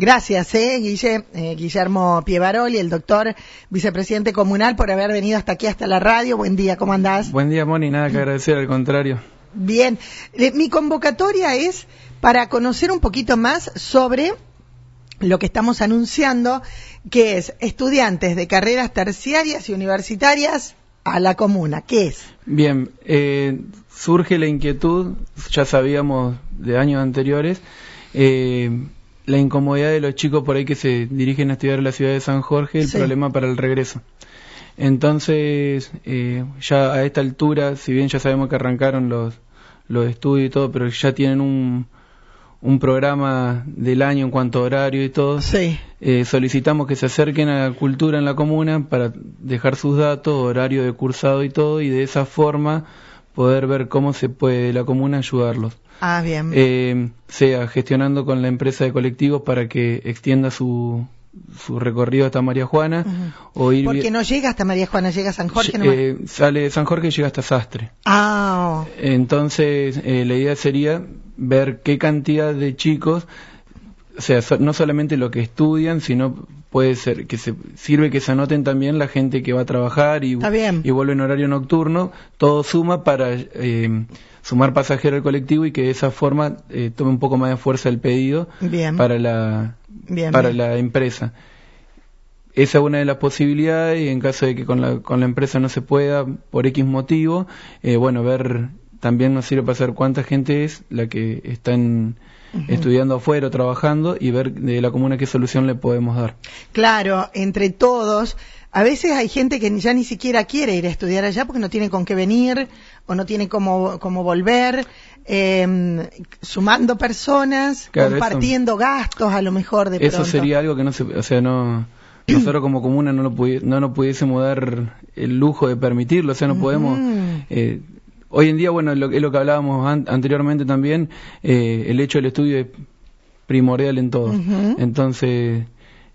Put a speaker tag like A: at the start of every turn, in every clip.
A: Gracias, eh, Guille, eh, Guillermo Pievaroli, el doctor vicepresidente comunal, por haber venido hasta aquí, hasta la radio. Buen día, ¿cómo andás?
B: Buen día, Moni, nada que agradecer, al contrario.
A: Bien, Eh, mi convocatoria es para conocer un poquito más sobre lo que estamos anunciando, que es estudiantes de carreras terciarias y universitarias a la comuna. ¿Qué es?
B: Bien, eh, surge la inquietud, ya sabíamos de años anteriores, eh, la incomodidad de los chicos por ahí que se dirigen a estudiar a la ciudad de San Jorge, el
A: Sí.
B: problema para el regreso. Entonces, eh, ya a esta altura, si bien ya sabemos que arrancaron los, los estudios y todo, pero ya tienen un, un programa del año en cuanto a horario y todo,
A: Sí.
B: eh, solicitamos que se acerquen a la cultura en la comuna para dejar sus datos, horario de cursado y todo, y de esa forma poder ver cómo se puede la comuna ayudarlos.
A: Ah, bien.
B: Eh, sea gestionando con la empresa de colectivos para que extienda su, su recorrido hasta María Juana o ir
A: Porque no llega hasta María Juana, llega a San Jorge nomás.
B: eh, sale de San Jorge y llega hasta Sastre.
A: Ah,
B: Entonces, eh, la idea sería ver qué cantidad de chicos, o sea, so- no solamente lo que estudian, sino puede ser que se sirve que se anoten también la gente que va a trabajar y, vuelve en horario nocturno, todo suma para eh, sumar pasajeros al colectivo y que de esa forma eh, tome un poco más de fuerza el pedido
A: bien.
B: para la
A: bien,
B: para
A: bien.
B: la empresa. Esa es una de las posibilidades y en caso de que con la, con la empresa no se pueda por X motivo, eh, bueno, ver también nos sirve para saber cuánta gente es la que está en- estudiando afuera o trabajando y ver de la comuna qué solución le podemos dar.
A: Claro, entre todos. A veces hay gente que ya ni siquiera quiere ir a estudiar allá porque no tiene con qué venir o no tiene cómo, cómo volver, eh, sumando personas,
B: Claro, eso-
A: compartiendo gastos a lo mejor de
B: Eso
A: pronto.
B: sería algo que no se, o sea, no nosotros como comuna no lo pudi- no nos pudiésemos dar el lujo de permitirlo, o sea, no podemos
A: Mm.
B: eh, hoy en día, bueno, lo, es lo que hablábamos an- anteriormente también, eh, el hecho del estudio es primordial en todo. Entonces,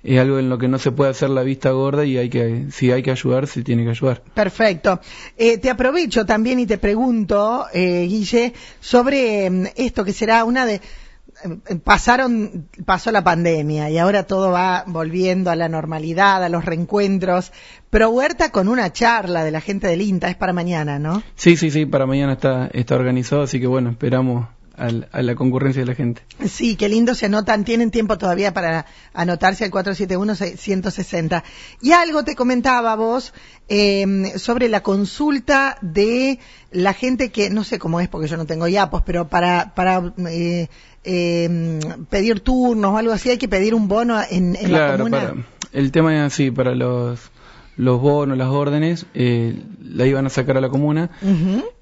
B: es algo en lo que no se puede hacer la vista gorda y hay que, si hay que ayudar, se tiene que ayudar.
A: Perfecto. Eh, te aprovecho también y te pregunto, eh, Guille, sobre mm, esto que será una de pasaron pasó la pandemia y ahora todo va volviendo a la normalidad, a los reencuentros. Pero Huerta con una charla de la gente del INTA es para mañana, ¿no?
B: Sí, sí, sí, para mañana está, está organizado, así que bueno, esperamos al- a la concurrencia de la gente.
A: Sí, qué lindo se anotan, tienen tiempo todavía para anotarse al 471-160. Y algo te comentaba vos eh, sobre la consulta de la gente que, no sé cómo es porque yo no tengo yapos, pero para, para eh, eh, pedir turnos o algo así hay que pedir un bono en, en la comuna.
B: para, el tema es así, para los, los bonos, las órdenes, eh, la iban a sacar a la comuna.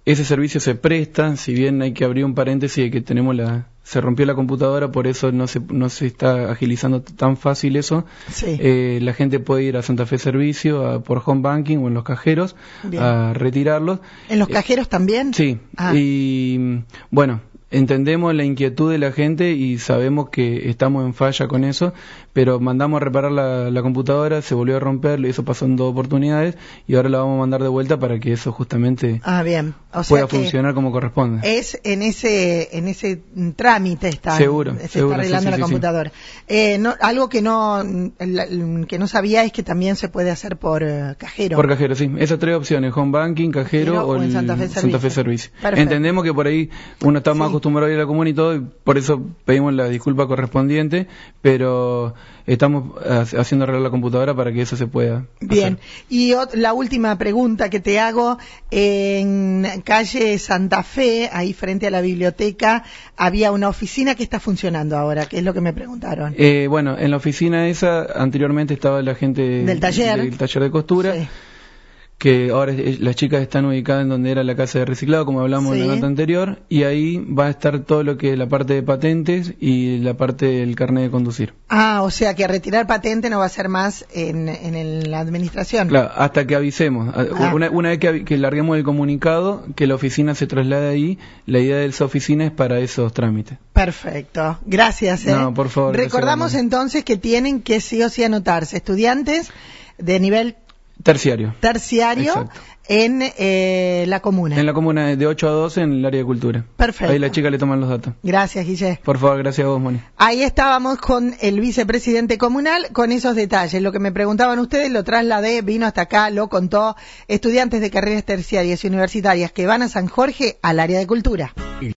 B: Ese servicio se presta, si bien hay que abrir un paréntesis de que tenemos la, se rompió la computadora, por eso no se, no se está agilizando tan fácil eso.
A: Sí.
B: Eh, la gente puede ir a Santa Fe Servicio, a- por home banking o en los cajeros,
A: Bien.
B: a retirarlos.
A: ¿En los cajeros también?
B: Sí,
A: Ah.
B: y bueno, entendemos la inquietud de la gente y sabemos que estamos en falla con eso, pero mandamos a reparar la, la computadora, se volvió a romper, eso pasó en dos oportunidades y ahora la vamos a mandar de vuelta para que eso justamente
A: Ah, bien. O sea
B: pueda funcionar como corresponde.
A: es en ese en ese trámite está
B: Seguro,
A: se
B: seguro,
A: está arreglando
B: sí,
A: la
B: sí, sí.
A: computadora Eh, no, algo que no que no sabía es que también se puede hacer por eh, cajero
B: Por cajero, sí. Esas tres opciones, home banking, cajero
A: Cajero
B: o, el
A: Santa Fe Servicio.
B: Entendemos que por ahí uno está más
A: Sí.
B: Acostumbrado a ir a la comuna y todo, y por eso pedimos la disculpa correspondiente, pero estamos ha- haciendo arreglar la computadora para que eso se pueda
A: bien
B: hacer.
A: y la última pregunta que te hago en calle Santa Fe ahí frente a la biblioteca había una oficina que está funcionando ahora que es lo que me preguntaron
B: Eh, bueno, en la oficina esa anteriormente estaba la gente
A: Del taller.
B: del taller de costura,
A: Sí.
B: Que ahora las chicas están ubicadas en donde era la casa de reciclado, como hablamos en la nota anterior, y ahí va a estar todo lo que es la parte de patentes y la parte del carnet de conducir.
A: ah o sea que retirar patente no va a ser más en, en el- la administración
B: Claro, hasta que avisemos. A-
A: Ah.
B: Una, una vez que, larguemos el comunicado, que la oficina se traslade ahí, la idea de esa oficina es para esos trámites.
A: Perfecto, gracias. ¿eh?
B: No, por favor,
A: Recordamos entonces que tienen que sí o sí anotarse estudiantes de nivel
B: Terciario.
A: terciario
B: Exacto.
A: en eh, la comuna.
B: En la comuna de 8 a 12 en el área de cultura.
A: Perfecto.
B: Ahí la chica le toman los datos.
A: Gracias, Guille.
B: Por favor, gracias a vos, Moni.
A: Ahí estábamos con el vicepresidente comunal con esos detalles. Lo que me preguntaban ustedes lo trasladé, vino hasta acá, lo contó. Estudiantes de carreras terciarias y universitarias que van a San Jorge al área de cultura.